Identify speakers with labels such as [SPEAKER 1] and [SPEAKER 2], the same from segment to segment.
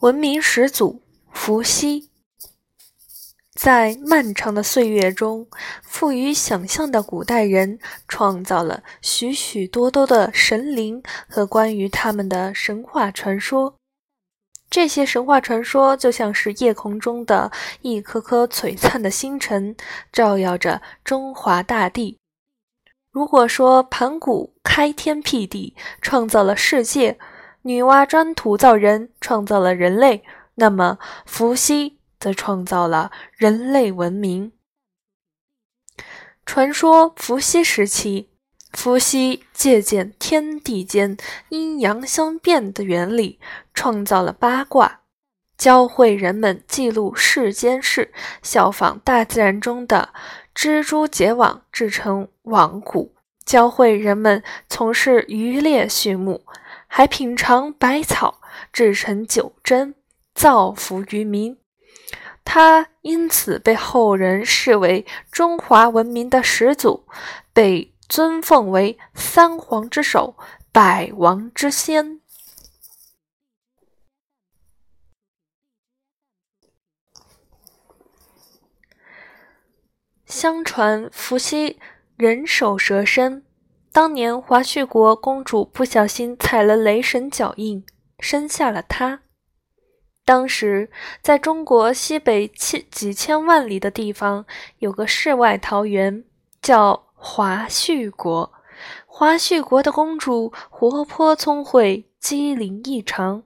[SPEAKER 1] 文明始祖伏羲，在漫长的岁月中，富于想象的古代人创造了许许多多的神灵和关于他们的神话传说。这些神话传说就像是夜空中的一颗颗璀璨的星辰，照耀着中华大地。如果说盘古开天辟地，创造了世界，女娲专土造人，创造了人类，那么伏羲则创造了人类文明。传说伏羲时期，伏羲借鉴天地间阴阳相变的原理，创造了八卦，教会人们记录世间事，效仿大自然中的蜘蛛结网制成网蛊，教会人们从事渔猎畜牧。还品尝百草，制成酒针，造福于民。他因此被后人视为中华文明的始祖，被尊奉为三皇之首、百王之先。相传伏羲人首蛇身。当年华胥国公主不小心踩了雷神脚印，生下了他。当时在中国西北七几千万里的地方，有个世外桃源，叫华胥国。华胥国的公主活泼聪慧，机灵异常。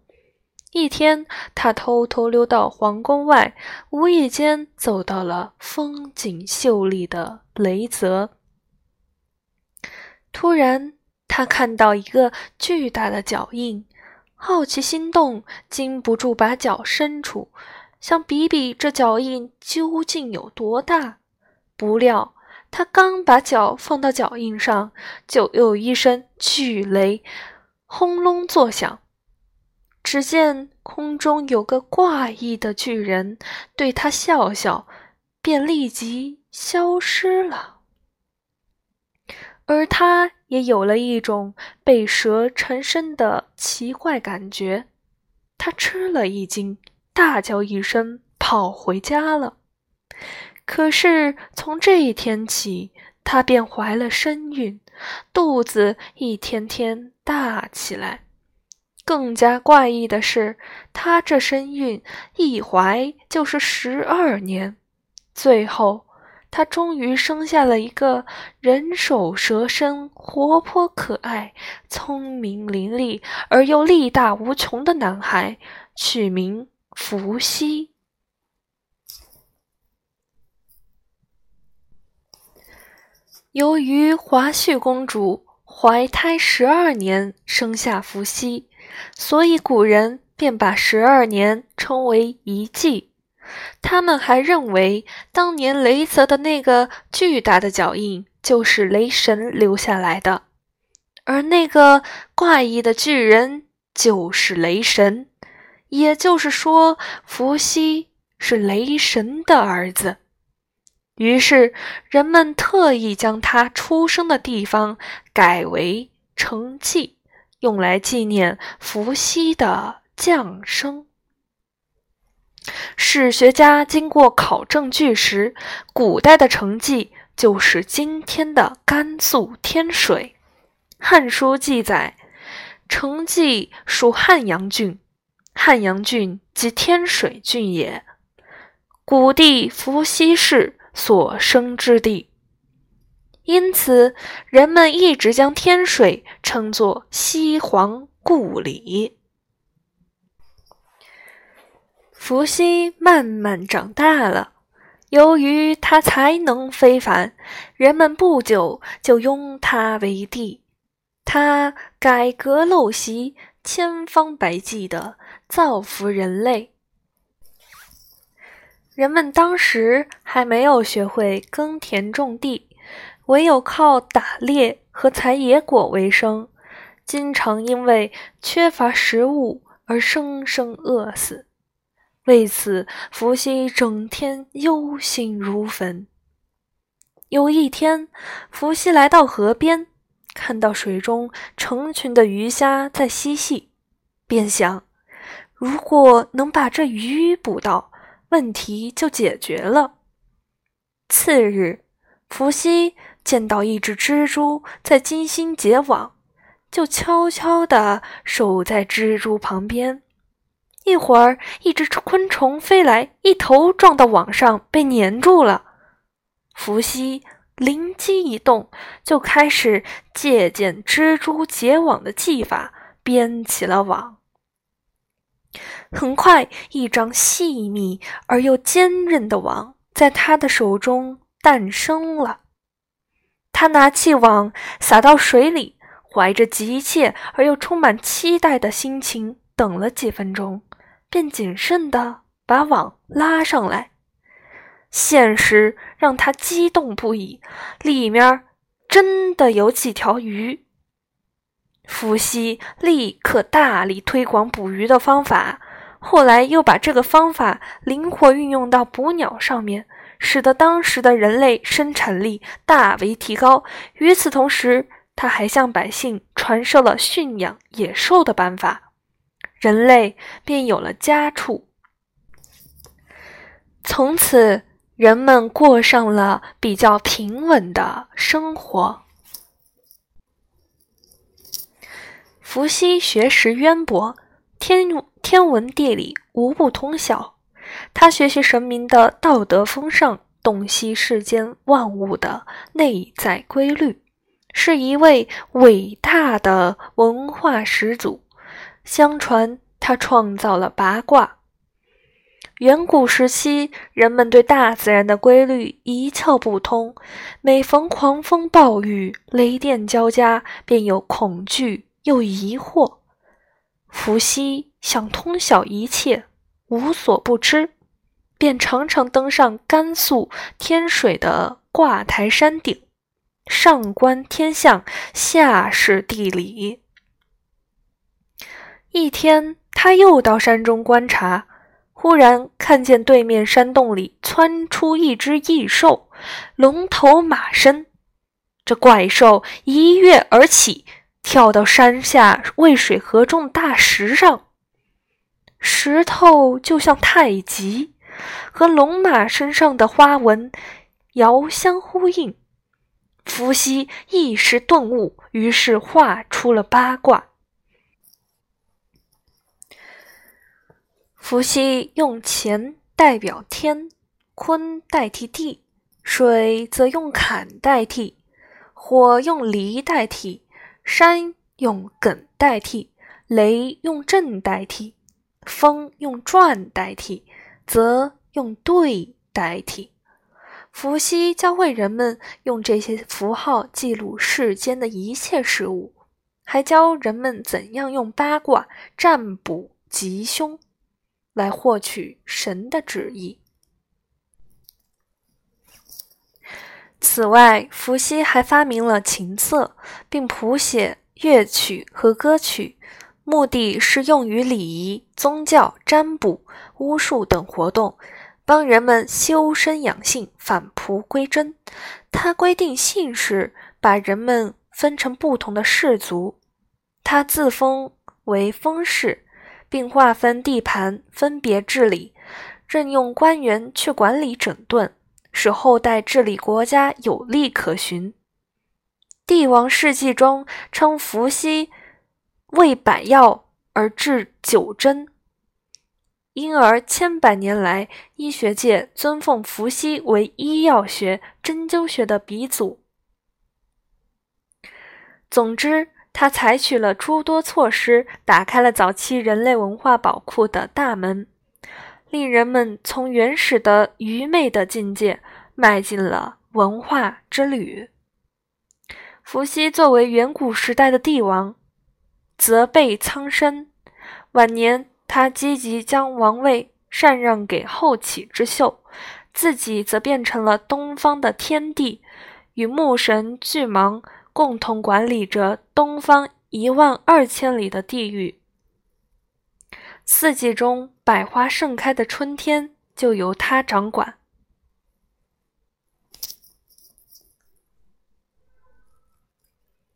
[SPEAKER 1] 一天，她偷偷溜到皇宫外，无意间走到了风景秀丽的雷泽。突然，他看到一个巨大的脚印，好奇心动，禁不住把脚伸出，想比比这脚印究竟有多大。不料，他刚把脚放到脚印上，就有一声巨雷轰隆作响。只见空中有个怪异的巨人对他笑笑，便立即消失了。而他也有了一种被蛇缠身的奇怪感觉，他吃了一惊，大叫一声，跑回家了。可是从这一天起，他便怀了身孕，肚子一天天大起来。更加怪异的是，他这身孕一怀就是十二年，最后。他终于生下了一个人首蛇身、活泼可爱、聪明伶俐而又力大无穷的男孩，取名伏羲。由于华胥公主怀胎十二年生下伏羲，所以古人便把十二年称为一季。他们还认为，当年雷泽的那个巨大的脚印就是雷神留下来的，而那个怪异的巨人就是雷神。也就是说，伏羲是雷神的儿子。于是，人们特意将他出生的地方改为成纪，用来纪念伏羲的降生。史学家经过考证据实，古代的成纪就是今天的甘肃天水。《汉书》记载，成纪属汉阳郡，汉阳郡即天水郡也，古地伏羲氏所生之地，因此人们一直将天水称作西皇故里。伏羲慢慢长大了，由于他才能非凡，人们不久就拥他为帝。他改革陋习，千方百计地造福人类。人们当时还没有学会耕田种地，唯有靠打猎和采野果为生，经常因为缺乏食物而生生饿死。为此，伏羲整天忧心如焚。有一天，伏羲来到河边，看到水中成群的鱼虾在嬉戏，便想：如果能把这鱼捕到，问题就解决了。次日，伏羲见到一只蜘蛛在精心结网，就悄悄地守在蜘蛛旁边。一会儿，一只昆虫飞来，一头撞到网上，被粘住了。伏羲灵机一动，就开始借鉴蜘蛛结网的技法，编起了网。很快，一张细密而又坚韧的网在他的手中诞生了。他拿起网撒到水里，怀着急切而又充满期待的心情等了几分钟，便谨慎地把网拉上来。现实让他激动不已，里面真的有几条鱼。伏羲立刻大力推广捕鱼的方法。后来又把这个方法灵活运用到捕鸟上面，使得当时的人类生产力大为提高。与此同时，他还向百姓传授了驯养野兽的办法，人类便有了家畜。从此，人们过上了比较平稳的生活。伏羲学识渊博。天天文地理无不通晓，他学习神明的道德风尚，洞悉世间万物的内在规律，是一位伟大的文化始祖。相传他创造了八卦。远古时期，人们对大自然的规律一窍不通，每逢狂风暴雨、雷电交加，便有恐惧又疑惑。伏羲想通晓一切，无所不知，便常常登上甘肃天水的卦台山顶，上观天象，下视地理。一天，他又到山中观察，忽然看见对面山洞里窜出一只异兽，龙头马身。这怪兽一跃而起。跳到山下渭水河中大石上，石头就像太极，和龙马身上的花纹遥相呼应。伏羲一时顿悟，于是画出了八卦。伏羲用乾代表天，坤代替地，水则用坎代替，火用离代替。山用艮代替，雷用震代替，风用转代替，则用兑代替。伏羲教会人们用这些符号记录世间的一切事物，还教人们怎样用八卦占卜吉凶，来获取神的旨意。此外，伏羲还发明了琴瑟，并谱写乐曲和歌曲，目的是用于礼仪、宗教、占卜、巫术等活动，帮人们修身养性、返璞归真。他规定姓氏，把人们分成不同的氏族。他自封为封氏，并划分地盘，分别治理，任用官员去管理整顿。使后代治理国家有利可循。帝王世纪中称伏羲为百药而治九针，因而千百年来医学界尊奉伏羲为医药学、针灸学的鼻祖。总之，他采取了诸多措施，打开了早期人类文化宝库的大门。令人们从原始的愚昧的境界迈进了文化之旅。伏羲作为远古时代的帝王，责备苍生。晚年，他积极将王位禅让给后起之秀，自己则变成了东方的天帝，与木神巨蟒共同管理着东方一万二千里的地域。四季中百花盛开的春天就由他掌管，